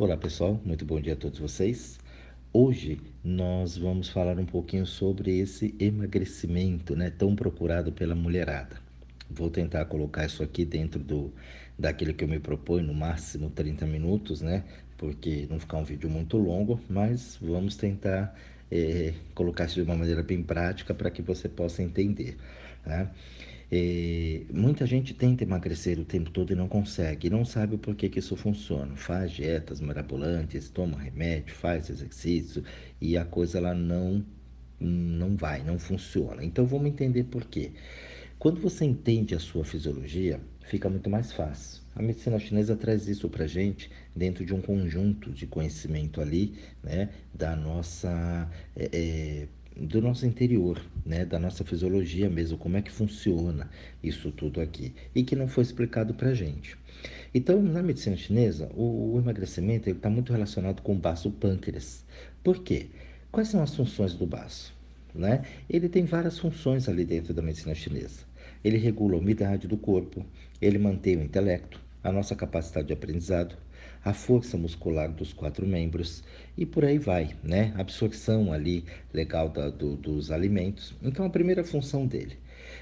Olá pessoal, muito bom dia a todos vocês. Hoje nós vamos falar um pouquinho sobre esse emagrecimento, né, tão procurado pela mulherada. Vou tentar colocar isso aqui dentro do daquilo que eu me proponho, no máximo 30 minutos, né, porque não ficar um vídeo muito longo, mas vamos tentar é, colocar isso de uma maneira bem prática para que você possa entender, né? É, muita gente tenta emagrecer o tempo todo e não consegue, não sabe por que, que isso funciona. Faz dietas mirabolantes, toma remédio, faz exercício e a coisa ela não, não vai, não funciona. Então vamos entender por quê. Quando você entende a sua fisiologia, fica muito mais fácil. A medicina chinesa traz isso para gente dentro de um conjunto de conhecimento ali, né, da nossa é, é, do nosso interior, né, da nossa fisiologia mesmo, como é que funciona isso tudo aqui e que não foi explicado para gente. Então, na medicina chinesa, o, o emagrecimento está muito relacionado com o baço pâncreas. Por quê? Quais são as funções do baço? Né? Ele tem várias funções ali dentro da medicina chinesa. Ele regula a umidade do corpo, ele mantém o intelecto, a nossa capacidade de aprendizado, a força muscular dos quatro membros e por aí vai, né? Absorção ali legal da, do, dos alimentos. Então, a primeira função dele.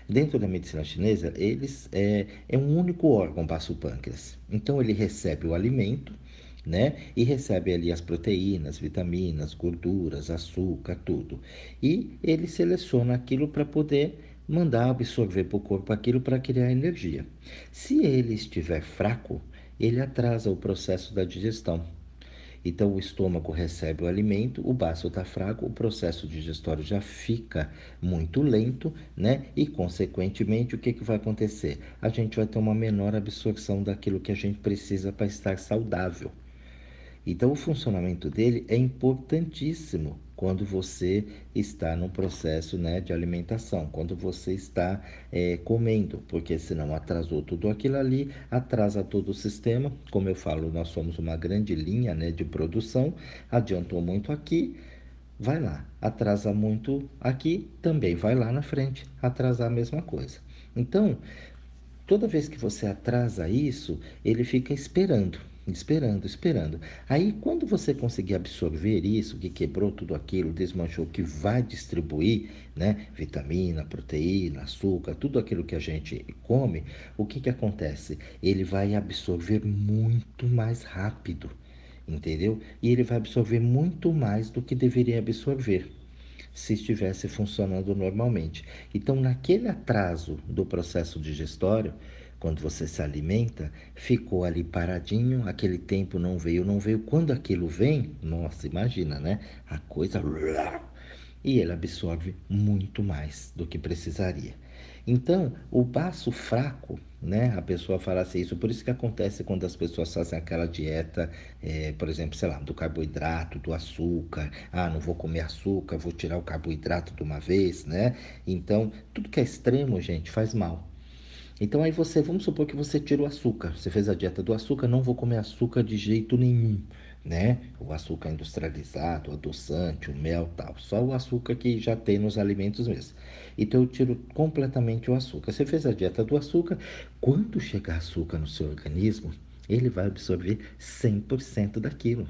Dentro da medicina chinesa, eles é, é um único órgão, passa o pâncreas. Então, ele recebe o alimento, né? E recebe ali as proteínas, vitaminas, gorduras, açúcar, tudo. E ele seleciona aquilo para poder mandar absorver para o corpo aquilo para criar energia. Se ele estiver fraco, ele atrasa o processo da digestão. Então, o estômago recebe o alimento, o baço está fraco, o processo digestório já fica muito lento, né? E, consequentemente, o que, que vai acontecer? A gente vai ter uma menor absorção daquilo que a gente precisa para estar saudável. Então, o funcionamento dele é importantíssimo quando você está no processo né, de alimentação, quando você está é, comendo, porque senão atrasou tudo aquilo ali, atrasa todo o sistema. Como eu falo, nós somos uma grande linha né, de produção, adiantou muito aqui, vai lá, atrasa muito aqui, também vai lá na frente, atrasar a mesma coisa. Então, toda vez que você atrasa isso, ele fica esperando esperando, esperando. Aí, quando você conseguir absorver isso, que quebrou tudo aquilo, desmanchou, que vai distribuir, né, vitamina, proteína, açúcar, tudo aquilo que a gente come, o que que acontece? Ele vai absorver muito mais rápido, entendeu? E ele vai absorver muito mais do que deveria absorver se estivesse funcionando normalmente. Então, naquele atraso do processo digestório, quando você se alimenta, ficou ali paradinho, aquele tempo não veio, não veio. Quando aquilo vem, nossa, imagina, né? A coisa. E ele absorve muito mais do que precisaria. Então, o baço fraco, né? A pessoa fala assim, isso por isso que acontece quando as pessoas fazem aquela dieta, é, por exemplo, sei lá, do carboidrato, do açúcar. Ah, não vou comer açúcar, vou tirar o carboidrato de uma vez, né? Então, tudo que é extremo, gente, faz mal. Então aí você, vamos supor que você tira o açúcar. Você fez a dieta do açúcar, não vou comer açúcar de jeito nenhum, né? O açúcar industrializado, o adoçante, o mel, tal. Só o açúcar que já tem nos alimentos mesmo. Então eu tiro completamente o açúcar. Você fez a dieta do açúcar, quando chegar açúcar no seu organismo, ele vai absorver 100% daquilo.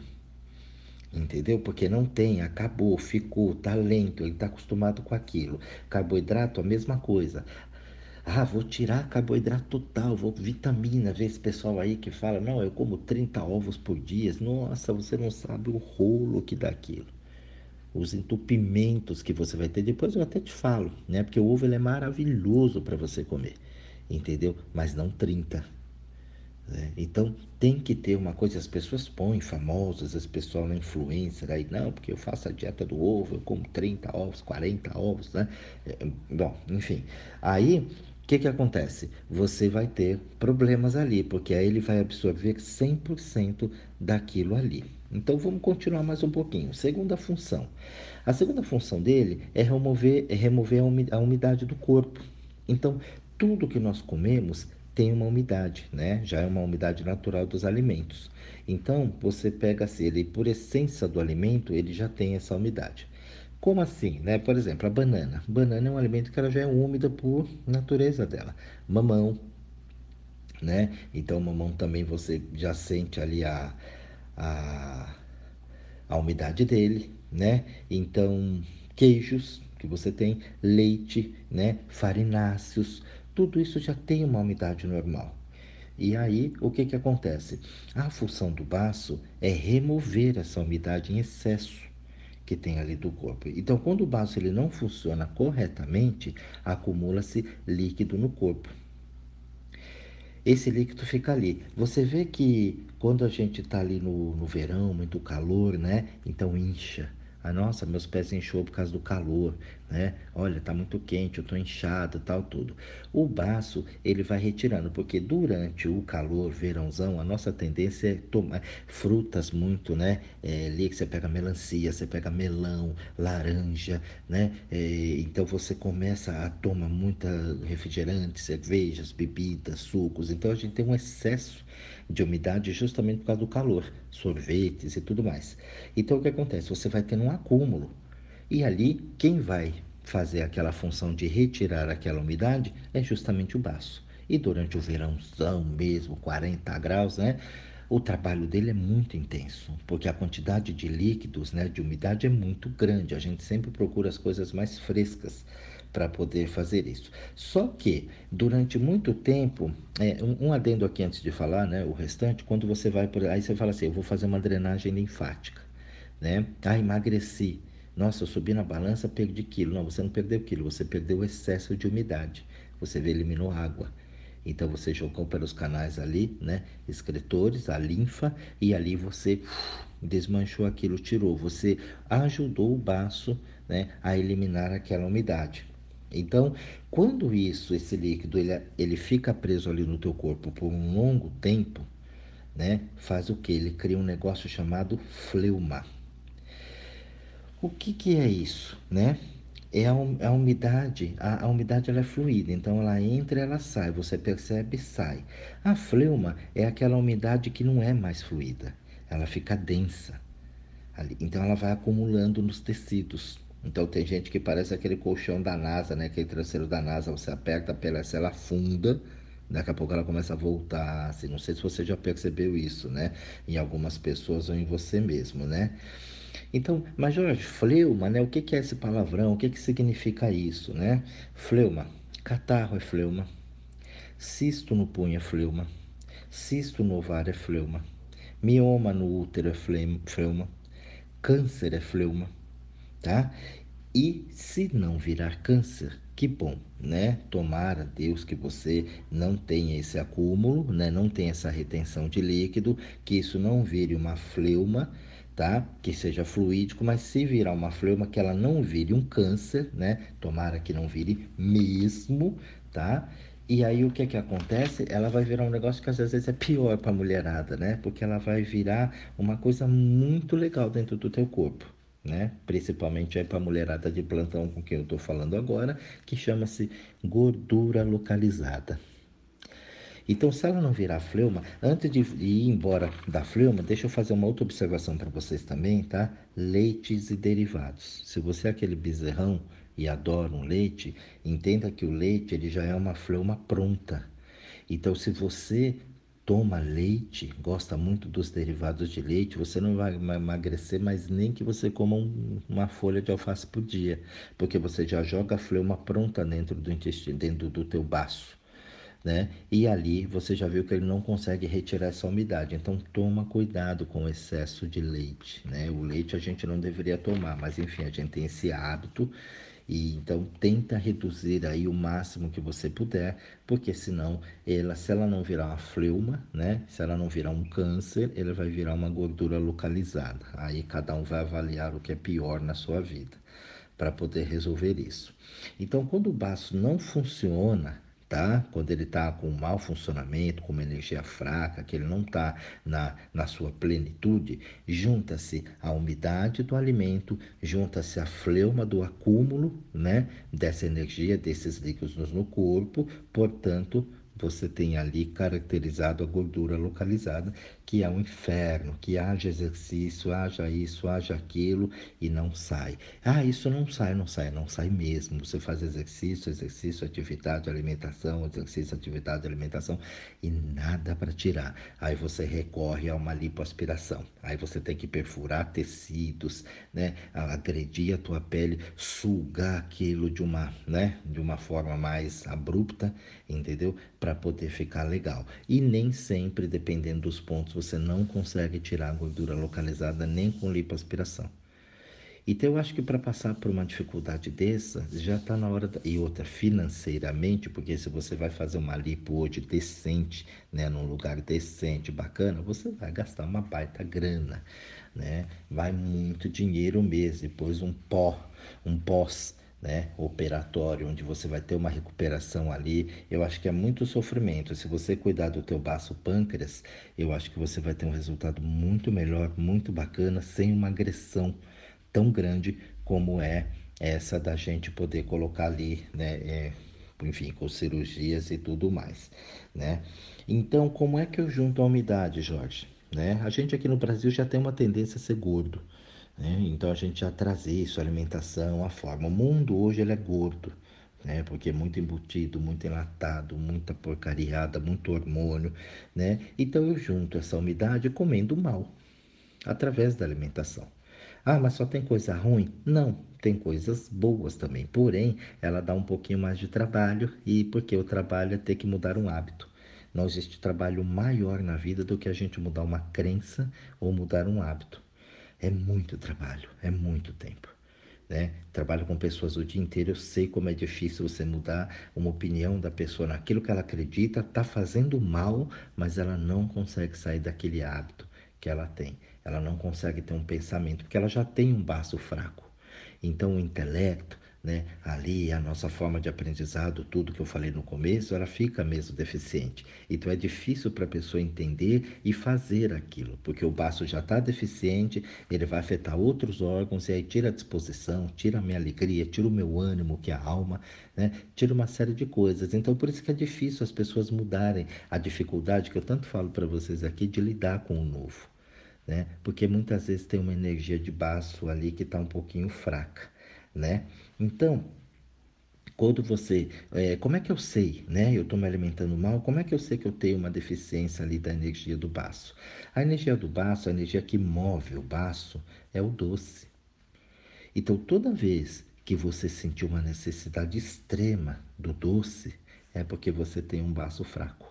Entendeu? Porque não tem, acabou, ficou, tá lento, ele está acostumado com aquilo. Carboidrato, a mesma coisa. Ah, vou tirar carboidrato total, vou vitamina. Vê esse pessoal aí que fala, não, eu como 30 ovos por dia. Nossa, você não sabe o rolo que dá aquilo. Os entupimentos que você vai ter. Depois eu até te falo, né? Porque o ovo ele é maravilhoso para você comer, entendeu? Mas não 30. Né? Então tem que ter uma coisa, as pessoas põem famosas, as pessoas na influencer aí, não, porque eu faço a dieta do ovo, eu como 30 ovos, 40 ovos, né? É, bom, enfim. Aí que, que acontece? Você vai ter problemas ali, porque aí ele vai absorver 100% daquilo ali. Então vamos continuar mais um pouquinho. Segunda função. A segunda função dele é remover, é remover a umidade do corpo. Então, tudo que nós comemos tem uma umidade, né? Já é uma umidade natural dos alimentos. Então, você pega se ele por essência do alimento, ele já tem essa umidade. Como assim? Né? Por exemplo, a banana. Banana é um alimento que ela já é úmida por natureza dela. Mamão, né? Então, mamão também você já sente ali a, a, a umidade dele, né? Então, queijos que você tem, leite, né? Farináceos, tudo isso já tem uma umidade normal. E aí, o que, que acontece? A função do baço é remover essa umidade em excesso que tem ali do corpo. Então, quando o baço ele não funciona corretamente, acumula-se líquido no corpo. Esse líquido fica ali. Você vê que quando a gente está ali no, no verão, muito calor, né? Então incha. Ah, nossa, meus pés inchou por causa do calor, né? Olha, tá muito quente, eu tô inchado, tal, tudo. O baço, ele vai retirando, porque durante o calor, verãozão, a nossa tendência é tomar frutas muito, né? É, ali que você pega melancia, você pega melão, laranja, né? É, então você começa a tomar muita refrigerante, cervejas, bebidas, sucos. Então a gente tem um excesso de umidade justamente por causa do calor, sorvetes e tudo mais. Então o que acontece? Você vai tendo um acúmulo. E ali, quem vai fazer aquela função de retirar aquela umidade é justamente o baço. E durante o verãozão mesmo, 40 graus, né? O trabalho dele é muito intenso, porque a quantidade de líquidos, né, de umidade é muito grande. A gente sempre procura as coisas mais frescas para poder fazer isso. Só que durante muito tempo, é, um, um, adendo aqui antes de falar, né, o restante, quando você vai por aí você fala assim, eu vou fazer uma drenagem linfática, né? Ah, emagreci. Nossa, eu subi na balança, perdi quilo. Não, você não perdeu quilo, você perdeu o excesso de umidade. Você eliminou água. Então você jogou pelos canais ali, né? Excretores, a linfa, e ali você desmanchou aquilo, tirou. Você ajudou o baço né, a eliminar aquela umidade. Então, quando isso, esse líquido, ele, ele fica preso ali no teu corpo por um longo tempo, né, faz o que? Ele cria um negócio chamado fleuma. O que, que é isso, né? É a, a umidade, a, a, umidade ela é fluida, então ela entra e ela sai, você percebe e sai. A fleuma é aquela umidade que não é mais fluida, ela fica densa. Ali. Então ela vai acumulando nos tecidos. Então tem gente que parece aquele colchão da NASA, né? Aquele traseiro da NASA, você aperta a ela afunda, daqui a pouco ela começa a voltar. Assim, não sei se você já percebeu isso, né? Em algumas pessoas ou em você mesmo, né? Então, mas Jorge, fleuma, né? O que, que é esse palavrão? O que, que significa isso, né? Fleuma, catarro é fleuma, cisto no punho é fleuma, cisto no ovário é fleuma, mioma no útero é fleuma, câncer é fleuma tá? E se não virar câncer, que bom, né? Tomara Deus que você não tenha esse acúmulo, né? Não tenha essa retenção de líquido, que isso não vire uma fleuma, tá? Que seja fluídico, mas se virar uma fleuma, que ela não vire um câncer, né? Tomara que não vire mesmo, tá? E aí o que que acontece? Ela vai virar um negócio que às vezes é pior para a mulherada, né? Porque ela vai virar uma coisa muito legal dentro do teu corpo né? Principalmente para a mulherada de plantão com quem eu estou falando agora, que chama-se gordura localizada. Então, se ela não virar fleuma, antes de ir embora da fleuma, deixa eu fazer uma outra observação para vocês também, tá? Leites e derivados. Se você é aquele bezerrão e adora um leite, entenda que o leite ele já é uma fleuma pronta. Então, se você toma leite, gosta muito dos derivados de leite, você não vai emagrecer, mas nem que você coma um, uma folha de alface por dia, porque você já joga a fleuma pronta dentro do intestino, dentro do teu baço. Né? E ali você já viu que ele não consegue retirar essa umidade. Então toma cuidado com o excesso de leite, né? O leite a gente não deveria tomar, mas enfim, a gente tem esse hábito e então tenta reduzir aí o máximo que você puder, porque senão ela, se ela não virar uma fleuma, né? Se ela não virar um câncer, ela vai virar uma gordura localizada. Aí cada um vai avaliar o que é pior na sua vida para poder resolver isso. Então, quando o baço não funciona, tá? Quando ele está com mau funcionamento, com uma energia fraca, que ele não está na, na sua plenitude, junta-se a umidade do alimento, junta-se a fleuma do acúmulo, né? Dessa energia, desses líquidos no corpo, portanto, você tem ali caracterizado a gordura localizada, que é um inferno, que haja exercício, haja isso, haja aquilo e não sai. Ah, isso não sai, não sai, não sai mesmo. Você faz exercício, exercício, atividade, alimentação, exercício, atividade, alimentação e nada para tirar. Aí você recorre a uma lipoaspiração. Aí você tem que perfurar tecidos, né? Agredir a tua pele, sugar aquilo de uma, né? De uma forma mais abrupta, entendeu? Para poder ficar legal. E nem sempre, dependendo dos pontos você não consegue tirar a gordura localizada nem com lipoaspiração. Então, eu acho que para passar por uma dificuldade dessa, já está na hora. Da... E outra, financeiramente, porque se você vai fazer uma lipo hoje decente, né, num lugar decente, bacana, você vai gastar uma baita grana, né? Vai muito dinheiro mesmo. Depois, um pó, um pós né, operatório, onde você vai ter uma recuperação ali, eu acho que é muito sofrimento. Se você cuidar do teu baço pâncreas, eu acho que você vai ter um resultado muito melhor, muito bacana, sem uma agressão tão grande como é essa da gente poder colocar ali, né, é, enfim, com cirurgias e tudo mais, né? Então, como é que eu junto a umidade, Jorge? Né? A gente aqui no Brasil já tem uma tendência a ser gordo. Né? Então a gente já traz isso, a alimentação, a forma. O mundo hoje ele é gordo, né? porque é muito embutido, muito enlatado, muita porcariada, muito hormônio. Né? Então eu junto essa umidade comendo mal, através da alimentação. Ah, mas só tem coisa ruim? Não, tem coisas boas também. Porém, ela dá um pouquinho mais de trabalho e porque o trabalho é ter que mudar um hábito. Não existe trabalho maior na vida do que a gente mudar uma crença ou mudar um hábito. É muito trabalho, é muito tempo. Né? Trabalho com pessoas o dia inteiro, eu sei como é difícil você mudar uma opinião da pessoa naquilo que ela acredita, está fazendo mal, mas ela não consegue sair daquele hábito que ela tem. Ela não consegue ter um pensamento, porque ela já tem um baço fraco. Então, o intelecto, né? Ali a nossa forma de aprendizado, tudo que eu falei no começo, ela fica mesmo deficiente. Então é difícil para a pessoa entender e fazer aquilo, porque o baço já está deficiente, ele vai afetar outros órgãos e aí tira a disposição, tira a minha alegria, tira o meu ânimo, que é a alma, né? Tira uma série de coisas. Então por isso que é difícil as pessoas mudarem a dificuldade que eu tanto falo para vocês aqui de lidar com o novo. Né? Porque muitas vezes tem uma energia de baço ali que está um pouquinho fraca né? Então, quando você, é, como é que eu sei, né? Eu estou me alimentando mal, como é que eu sei que eu tenho uma deficiência ali da energia do baço? A energia do baço, a energia que move o baço, é o doce. Então, toda vez que você sentir uma necessidade extrema do doce, é porque você tem um baço fraco.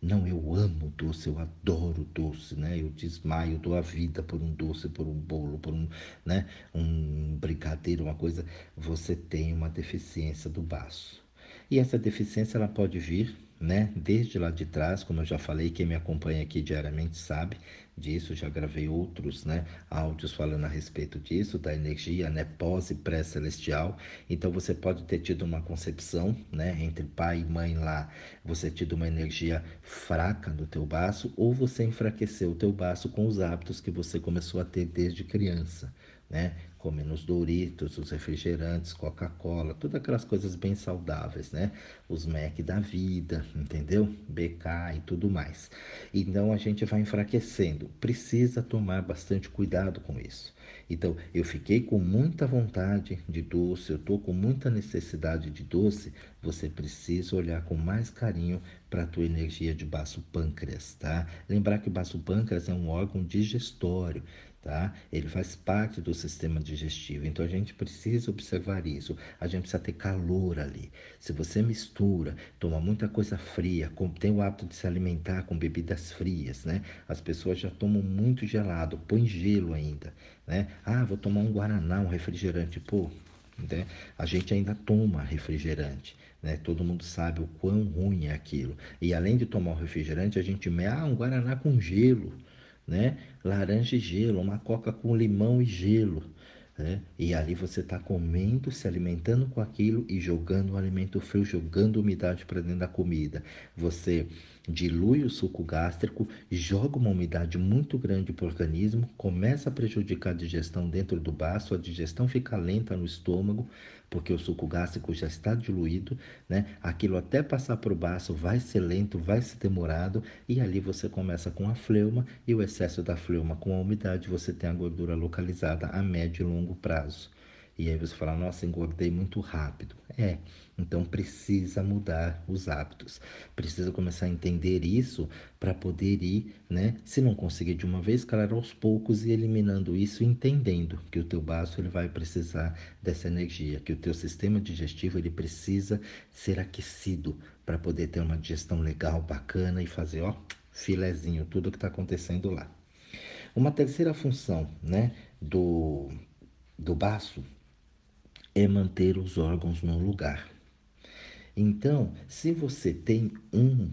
Não, eu amo doce, eu adoro doce, né? Eu desmaio, dou a vida por um doce, por um bolo, por um, né? um brigadeiro, uma coisa. Você tem uma deficiência do baço. E essa deficiência ela pode vir né? Desde lá de trás, como eu já falei, quem me acompanha aqui diariamente sabe disso, já gravei outros, né, áudios falando a respeito disso, da energia, né, pós e pré-celestial. Então você pode ter tido uma concepção, né, entre pai e mãe lá, você tido uma energia fraca no teu baço ou você enfraqueceu o teu baço com os hábitos que você começou a ter desde criança, né? Comendo os Doritos, os refrigerantes, Coca-Cola, todas aquelas coisas bem saudáveis, né? Os Mac da vida, entendeu? BK e tudo mais. Então a gente vai enfraquecendo. Precisa tomar bastante cuidado com isso. Então, eu fiquei com muita vontade de doce, eu estou com muita necessidade de doce. Você precisa olhar com mais carinho para a tua energia de baço pâncreas, tá? Lembrar que o baço pâncreas é um órgão digestório tá? Ele faz parte do sistema digestivo, então a gente precisa observar isso. A gente precisa ter calor ali. Se você mistura, toma muita coisa fria, tem o hábito de se alimentar com bebidas frias, né? As pessoas já tomam muito gelado, põe gelo ainda, né? Ah, vou tomar um guaraná, um refrigerante, pô. Né? A gente ainda toma refrigerante, né? Todo mundo sabe o quão ruim é aquilo. E além de tomar o refrigerante, a gente ah, um guaraná com gelo né? Laranja e gelo, uma coca com limão e gelo. Né? E ali você está comendo, se alimentando com aquilo e jogando o alimento frio, jogando umidade para dentro da comida. Você dilui o suco gástrico, joga uma umidade muito grande para o organismo, começa a prejudicar a digestão dentro do baço, a digestão fica lenta no estômago, porque o suco gástrico já está diluído, né? Aquilo até passar para o baço vai ser lento, vai ser demorado, e ali você começa com a fleuma e o excesso da fleuma com a umidade, você tem a gordura localizada a médio e longo prazo. E aí você fala, nossa, engordei muito rápido. É, então precisa mudar os hábitos. Precisa começar a entender isso para poder ir, né? Se não conseguir de uma vez, claro, aos poucos e eliminando isso, entendendo que o teu baço ele vai precisar dessa energia, que o teu sistema digestivo ele precisa ser aquecido para poder ter uma digestão legal, bacana e fazer, ó, filezinho, tudo que está acontecendo lá. Uma terceira função, né, do, do baço é manter os órgãos no lugar. Então, se você tem um,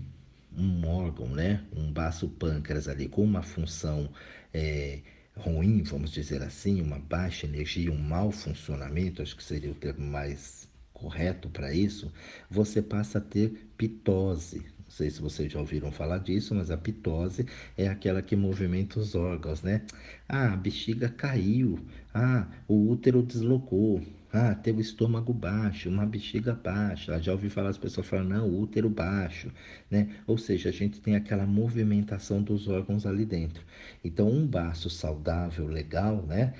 um órgão, né, um baço pâncreas ali com uma função é, ruim, vamos dizer assim, uma baixa energia, um mau funcionamento, acho que seria o termo mais correto para isso, você passa a ter pitose, não sei se vocês já ouviram falar disso, mas a pitose é aquela que movimenta os órgãos, né? Ah, a bexiga caiu. Ah, o útero deslocou. Ah, o estômago baixo, uma bexiga baixa. Já ouvi falar as pessoas falando, não, útero baixo, né? Ou seja, a gente tem aquela movimentação dos órgãos ali dentro. Então, um baço saudável, legal, né?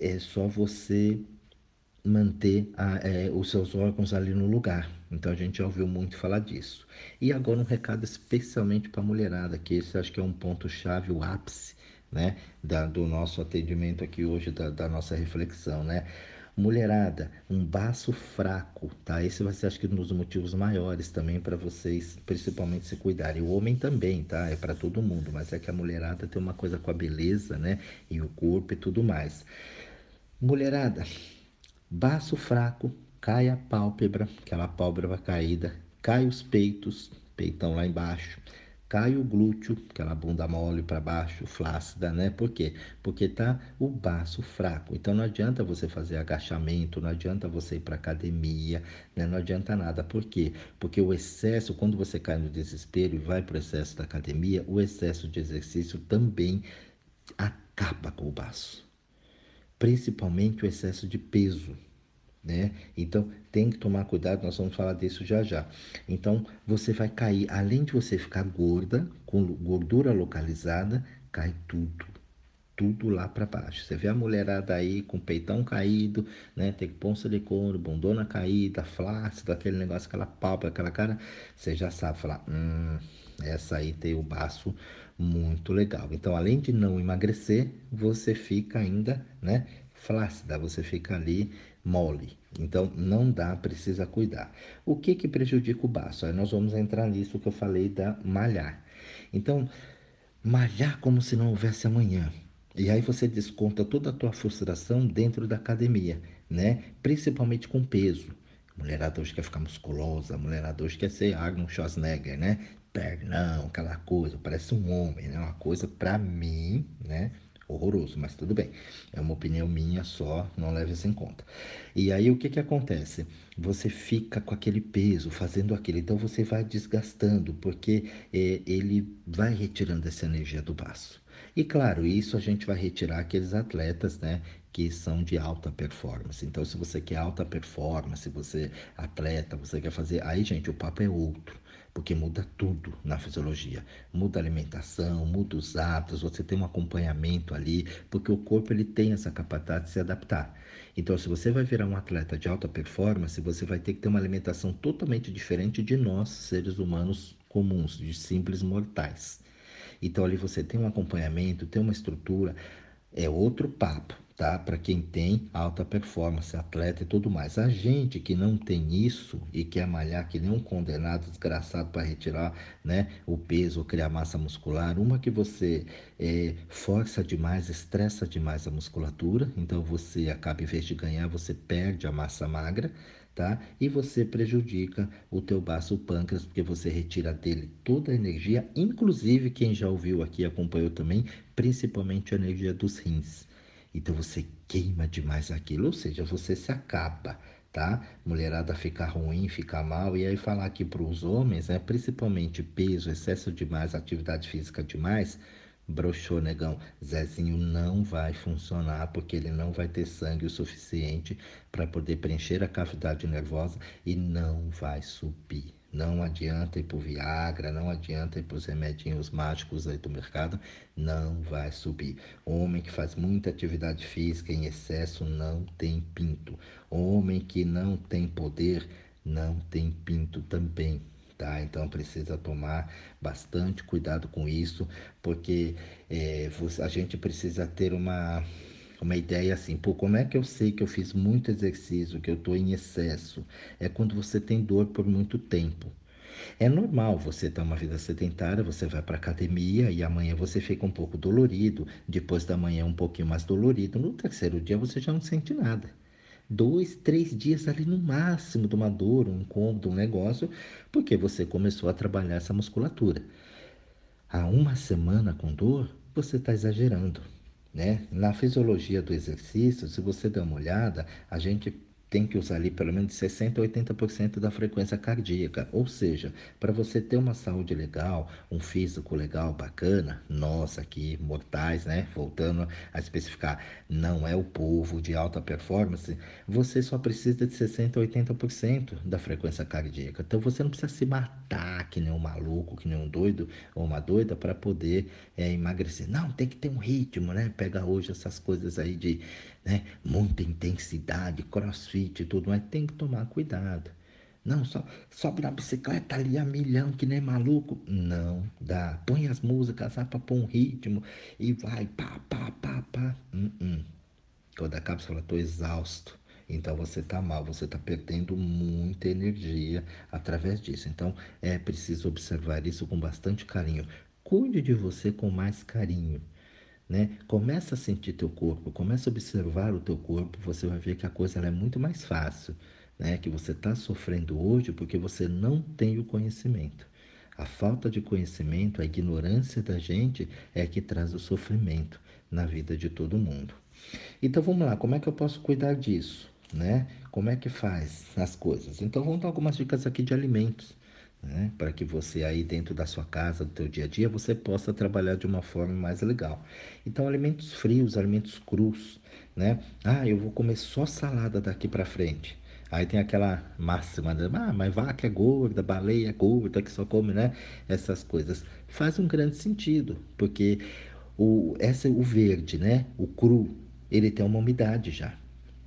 É só você manter a, é, os seus órgãos ali no lugar. Então a gente já ouviu muito falar disso. E agora um recado especialmente para a mulherada, que esse acho que é um ponto-chave, o ápice né, da, do nosso atendimento aqui hoje, da, da nossa reflexão, né? Mulherada, um baço fraco, tá? Esse vai ser, acho que, um dos motivos maiores também para vocês, principalmente, se cuidarem. O homem também, tá? É para todo mundo, mas é que a mulherada tem uma coisa com a beleza, né? E o corpo e tudo mais. Mulherada, Baço fraco, cai a pálpebra, aquela pálpebra caída, cai os peitos, peitão lá embaixo, cai o glúteo, aquela bunda mole para baixo, flácida, né? Por quê? Porque tá o baço fraco. Então não adianta você fazer agachamento, não adianta você ir para academia, né? Não adianta nada. Por quê? Porque o excesso, quando você cai no desespero e vai para o excesso da academia, o excesso de exercício também acaba com o baço principalmente o excesso de peso. Né? Então tem que tomar cuidado, nós vamos falar disso já já. Então você vai cair, além de você ficar gorda, com gordura localizada, cai tudo, tudo lá para baixo. Você vê a mulherada aí com o peitão caído, né? Tem que pôr um silicone, bundona caída, flácido, aquele negócio, aquela pálpebra, aquela cara, você já sabe falar, hum, essa aí tem o baço muito legal. Então, além de não emagrecer, você fica ainda, né, flácida, você fica ali mole. Então, não dá, precisa cuidar. O que que prejudica o baço? Aí nós vamos entrar nisso que eu falei da malhar. Então, malhar como se não houvesse amanhã. E aí você desconta toda a tua frustração dentro da academia, né? Principalmente com peso. mulherada hoje quer ficar musculosa, mulherada hoje quer ser Arnold Schwarzenegger, né? Pernão, aquela coisa, parece um homem, né? Uma coisa para mim, né? Horroroso, mas tudo bem. É uma opinião minha só, não leve isso em conta. E aí o que que acontece? Você fica com aquele peso, fazendo aquilo, então você vai desgastando, porque é, ele vai retirando essa energia do baço. E claro, isso a gente vai retirar aqueles atletas, né, que são de alta performance. Então, se você quer alta performance, você é atleta, você quer fazer, aí gente, o papo é outro porque muda tudo na fisiologia. Muda a alimentação, muda os hábitos, você tem um acompanhamento ali, porque o corpo ele tem essa capacidade de se adaptar. Então, se você vai virar um atleta de alta performance, você vai ter que ter uma alimentação totalmente diferente de nós, seres humanos comuns, de simples mortais. Então, ali você tem um acompanhamento, tem uma estrutura, é outro papo tá? Para quem tem alta performance, atleta e tudo mais. A gente que não tem isso e quer malhar que nem um condenado desgraçado para retirar, né, o peso criar massa muscular, uma que você é, força demais, estressa demais a musculatura, então você acaba em vez de ganhar, você perde a massa magra. Tá? E você prejudica o teu baço pâncreas, porque você retira dele toda a energia, inclusive quem já ouviu aqui acompanhou também, principalmente a energia dos rins. Então você queima demais aquilo, ou seja, você se acaba, tá? Mulherada fica ruim, fica mal. E aí falar aqui para os homens, né, principalmente peso, excesso demais, atividade física demais, broxou, negão. Zezinho não vai funcionar porque ele não vai ter sangue o suficiente para poder preencher a cavidade nervosa e não vai subir. Não adianta ir para o Viagra, não adianta ir para os remedinhos mágicos aí do mercado, não vai subir. Homem que faz muita atividade física em excesso não tem pinto. Homem que não tem poder não tem pinto também. Tá? Então precisa tomar bastante cuidado com isso, porque é, a gente precisa ter uma uma ideia assim, pô, como é que eu sei que eu fiz muito exercício, que eu estou em excesso? É quando você tem dor por muito tempo. É normal você ter uma vida sedentária, você vai para academia e amanhã você fica um pouco dolorido, depois da manhã um pouquinho mais dolorido, no terceiro dia você já não sente nada. Dois, três dias ali no máximo de uma dor, um incômodo, um negócio, porque você começou a trabalhar essa musculatura. Há uma semana com dor, você está exagerando. Né? Na fisiologia do exercício, se você der uma olhada, a gente tem que usar ali pelo menos 60% a 80% da frequência cardíaca. Ou seja, para você ter uma saúde legal, um físico legal, bacana, nós aqui, mortais, né? Voltando a especificar, não é o povo de alta performance, você só precisa de 60% a 80% da frequência cardíaca. Então você não precisa se matar que nem um maluco, que nem um doido ou uma doida para poder é, emagrecer. Não, tem que ter um ritmo, né? Pega hoje essas coisas aí de né? muita intensidade, crossfit e tudo, mas tem que tomar cuidado. Não, só sobe na bicicleta ali a milhão, que nem maluco. Não dá. Põe as músicas lá para pôr um ritmo e vai pá, pá, pá, pá. Uh -uh. Quando acaba, você fala, estou exausto. Então você está mal, você está perdendo muita energia através disso. Então é preciso observar isso com bastante carinho. Cuide de você com mais carinho. Né? Começa a sentir teu corpo, começa a observar o teu corpo, você vai ver que a coisa é muito mais fácil, né? Que você está sofrendo hoje porque você não tem o conhecimento. A falta de conhecimento, a ignorância da gente é que traz o sofrimento na vida de todo mundo. Então vamos lá, como é que eu posso cuidar disso? Né? Como é que faz as coisas? Então vamos dar algumas dicas aqui de alimentos né? para que você aí dentro da sua casa, do teu dia a dia, você possa trabalhar de uma forma mais legal. Então, alimentos frios, alimentos crus, né? Ah, eu vou comer só salada daqui para frente. Aí tem aquela máxima, né? ah, mas vaca é gorda, baleia é gorda, que só come, né? Essas coisas. Faz um grande sentido, porque o, essa, o verde, né? O cru, ele tem uma umidade já.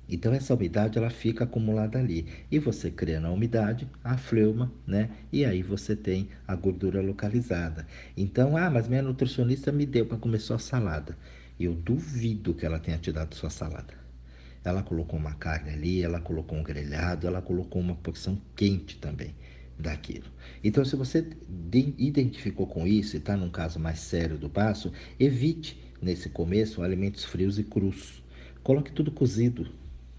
Então essa umidade ela fica acumulada ali e você cria na umidade a fleuma, né? E aí você tem a gordura localizada. Então, ah, mas minha nutricionista me deu para comer só salada. Eu duvido que ela tenha te dado sua salada. Ela colocou uma carne ali, ela colocou um grelhado, ela colocou uma porção quente também daquilo. Então, se você identificou com isso e está num caso mais sério do passo, evite nesse começo alimentos frios e crus. Coloque tudo cozido,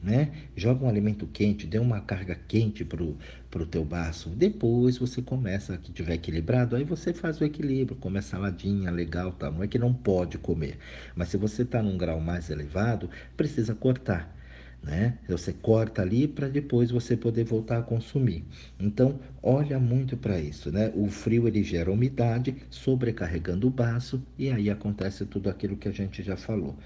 né? Joga um alimento quente, dê uma carga quente pro, pro teu baço. Depois você começa, que tiver equilibrado, aí você faz o equilíbrio, come a saladinha legal, tá? Não é que não pode comer, mas se você está num grau mais elevado, precisa cortar. Né? Você corta ali para depois você poder voltar a consumir. Então, olha muito para isso, né? O frio ele gera umidade, sobrecarregando o baço e aí acontece tudo aquilo que a gente já falou.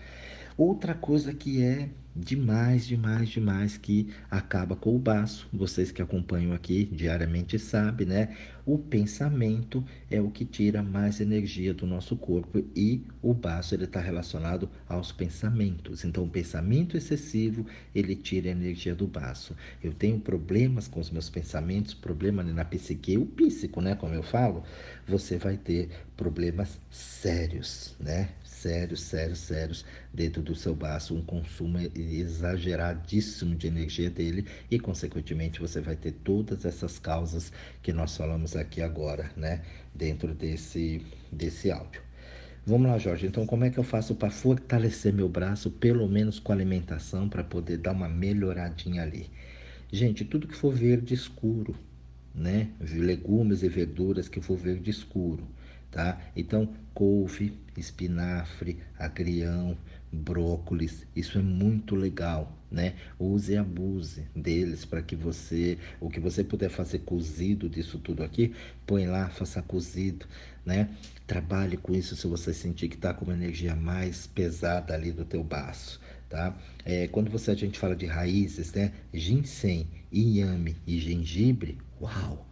Outra coisa que é demais, demais, demais que acaba com o baço. Vocês que acompanham aqui diariamente sabem, né? O pensamento é o que tira mais energia do nosso corpo e o baço ele está relacionado aos pensamentos. Então, o pensamento excessivo ele tira a energia do baço. Eu tenho problemas com os meus pensamentos, problema na psique, o psíquico, né? Como eu falo, você vai ter problemas sérios, né? Sérios, sérios, sérios dentro do seu baço, um consumo exageradíssimo de energia dele e, consequentemente, você vai ter todas essas causas que nós falamos aqui agora, né, dentro desse, desse áudio. Vamos lá, Jorge. Então, como é que eu faço para fortalecer meu braço, pelo menos com alimentação, para poder dar uma melhoradinha ali? Gente, tudo que for verde escuro, né? Legumes e verduras que for verde escuro tá? Então, couve, espinafre, agrião, brócolis. Isso é muito legal, né? Use e abuse deles para que você, o que você puder fazer cozido disso tudo aqui, põe lá, faça cozido, né? Trabalhe com isso se você sentir que está com uma energia mais pesada ali do teu baço, tá? É, quando você a gente fala de raízes, né? Ginseng, inhame e gengibre, uau!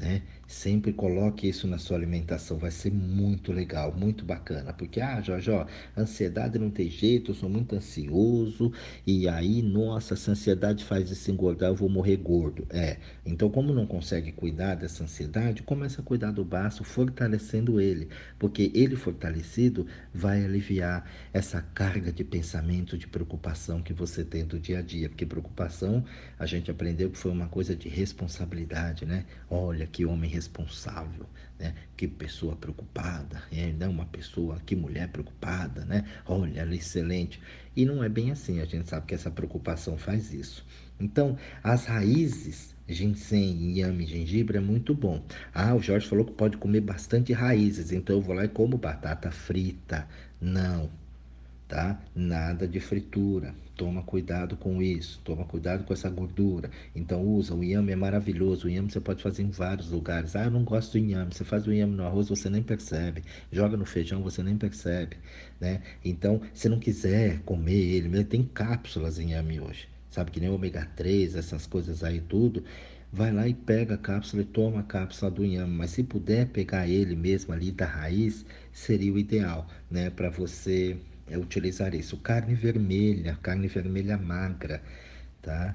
né? Sempre coloque isso na sua alimentação, vai ser muito legal, muito bacana. Porque, ah, Jorge, ó, ansiedade não tem jeito, eu sou muito ansioso, e aí, nossa, essa ansiedade faz isso engordar, eu vou morrer gordo. É, então, como não consegue cuidar dessa ansiedade, começa a cuidar do baço, fortalecendo ele, porque ele fortalecido vai aliviar essa carga de pensamento, de preocupação que você tem do dia a dia. Porque preocupação, a gente aprendeu que foi uma coisa de responsabilidade, né? Olha, que homem responsável, né? Que pessoa preocupada, é, né? Uma pessoa, que mulher preocupada, né? Olha, ela é excelente. E não é bem assim, a gente sabe que essa preocupação faz isso. Então, as raízes ginseng, inhame, gengibre é muito bom. Ah, o Jorge falou que pode comer bastante raízes, então eu vou lá e como batata frita. Não, tá? Nada de fritura. Toma cuidado com isso, toma cuidado com essa gordura. Então usa, o inhame é maravilhoso. O inhame você pode fazer em vários lugares. Ah, eu não gosto do inhame. Você faz o inhame no arroz, você nem percebe. Joga no feijão, você nem percebe, né? Então, se não quiser comer ele, tem cápsulas em inhame hoje. Sabe que nem ômega 3, essas coisas aí tudo vai lá e pega a cápsula e toma a cápsula do inhame. Mas se puder pegar ele mesmo ali da raiz, seria o ideal, né? Para você é utilizar isso. Carne vermelha, carne vermelha magra, tá?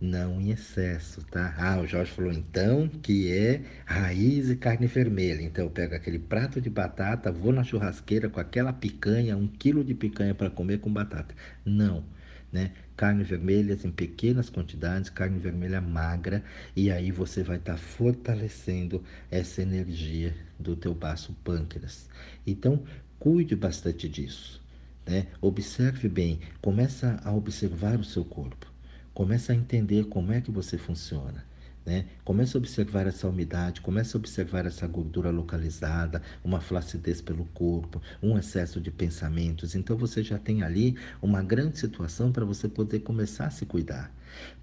Não em excesso, tá? Ah, o Jorge falou então que é raiz e carne vermelha. Então eu pego aquele prato de batata, vou na churrasqueira com aquela picanha, um quilo de picanha para comer com batata. Não, né? Carne vermelha em pequenas quantidades, carne vermelha magra, e aí você vai estar tá fortalecendo essa energia do teu baço pâncreas. Então, cuide bastante disso. Né? Observe bem, começa a observar o seu corpo, começa a entender como é que você funciona. Né? Começa a observar essa umidade, começa a observar essa gordura localizada, uma flacidez pelo corpo, um excesso de pensamentos. Então você já tem ali uma grande situação para você poder começar a se cuidar.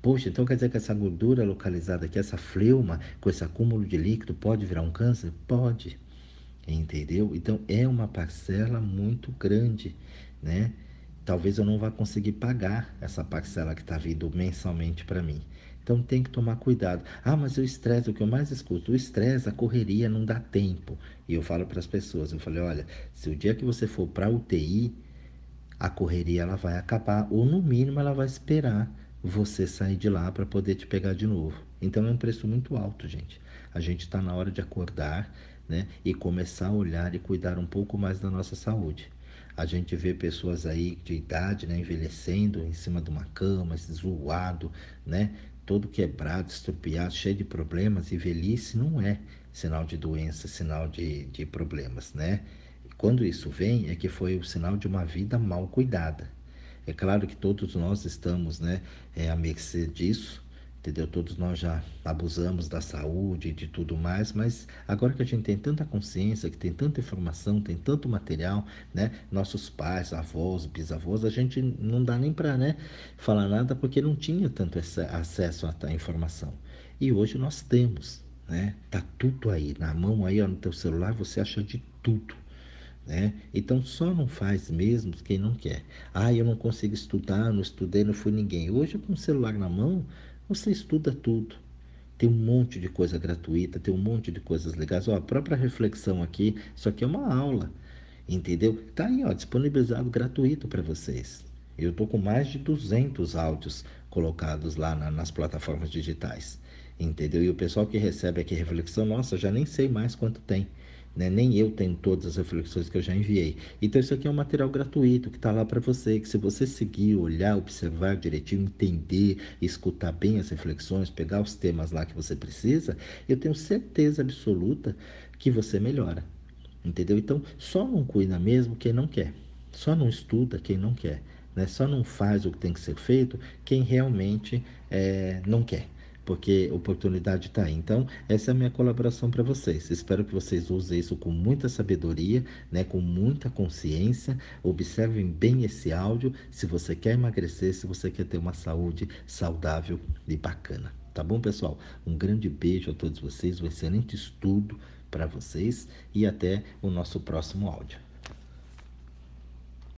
Poxa, então quer dizer que essa gordura localizada aqui, essa fleuma, com esse acúmulo de líquido, pode virar um câncer? Pode. Entendeu? Então é uma parcela muito grande né? Talvez eu não vá conseguir pagar essa parcela que está vindo mensalmente para mim. Então tem que tomar cuidado. Ah, mas o estresse, o que eu mais escuto, o estresse, a correria não dá tempo. E eu falo para as pessoas, eu falei, olha, se o dia que você for para UTI, a correria ela vai acabar, ou no mínimo ela vai esperar você sair de lá para poder te pegar de novo. Então é um preço muito alto, gente. A gente está na hora de acordar, né, e começar a olhar e cuidar um pouco mais da nossa saúde. A gente vê pessoas aí de idade, né, envelhecendo em cima de uma cama, zoado, né, todo quebrado, estrupiado, cheio de problemas. E velhice não é sinal de doença, sinal de, de problemas, né? quando isso vem, é que foi o sinal de uma vida mal cuidada. É claro que todos nós estamos, né, é, à mercê disso, entendeu? Todos nós já abusamos da saúde e de tudo mais, mas agora que a gente tem tanta consciência, que tem tanta informação, tem tanto material, né? Nossos pais, avós, bisavós, a gente não dá nem para, né, falar nada porque não tinha tanto acesso à informação. E hoje nós temos, né? Tá tudo aí na mão aí, ó, no teu celular, você acha de tudo. Né? Então só não faz mesmo quem não quer. Ah, eu não consigo estudar, não estudei, não fui ninguém. Hoje com o celular na mão, você estuda tudo. Tem um monte de coisa gratuita, tem um monte de coisas legais. Ó, a própria reflexão aqui, isso aqui é uma aula, entendeu? Tá aí, ó, disponibilizado gratuito para vocês. Eu tô com mais de 200 áudios colocados lá na, nas plataformas digitais, entendeu? E o pessoal que recebe aqui reflexão, nossa, já nem sei mais quanto tem. Né? Nem eu tenho todas as reflexões que eu já enviei. Então, isso aqui é um material gratuito que está lá para você. Que se você seguir, olhar, observar direitinho, entender, escutar bem as reflexões, pegar os temas lá que você precisa, eu tenho certeza absoluta que você melhora. Entendeu? Então, só não cuida mesmo quem não quer. Só não estuda quem não quer. Né? Só não faz o que tem que ser feito quem realmente é, não quer. Porque oportunidade está aí. Então, essa é a minha colaboração para vocês. Espero que vocês usem isso com muita sabedoria, né, com muita consciência. Observem bem esse áudio se você quer emagrecer, se você quer ter uma saúde saudável e bacana. Tá bom, pessoal? Um grande beijo a todos vocês, um excelente estudo para vocês e até o nosso próximo áudio.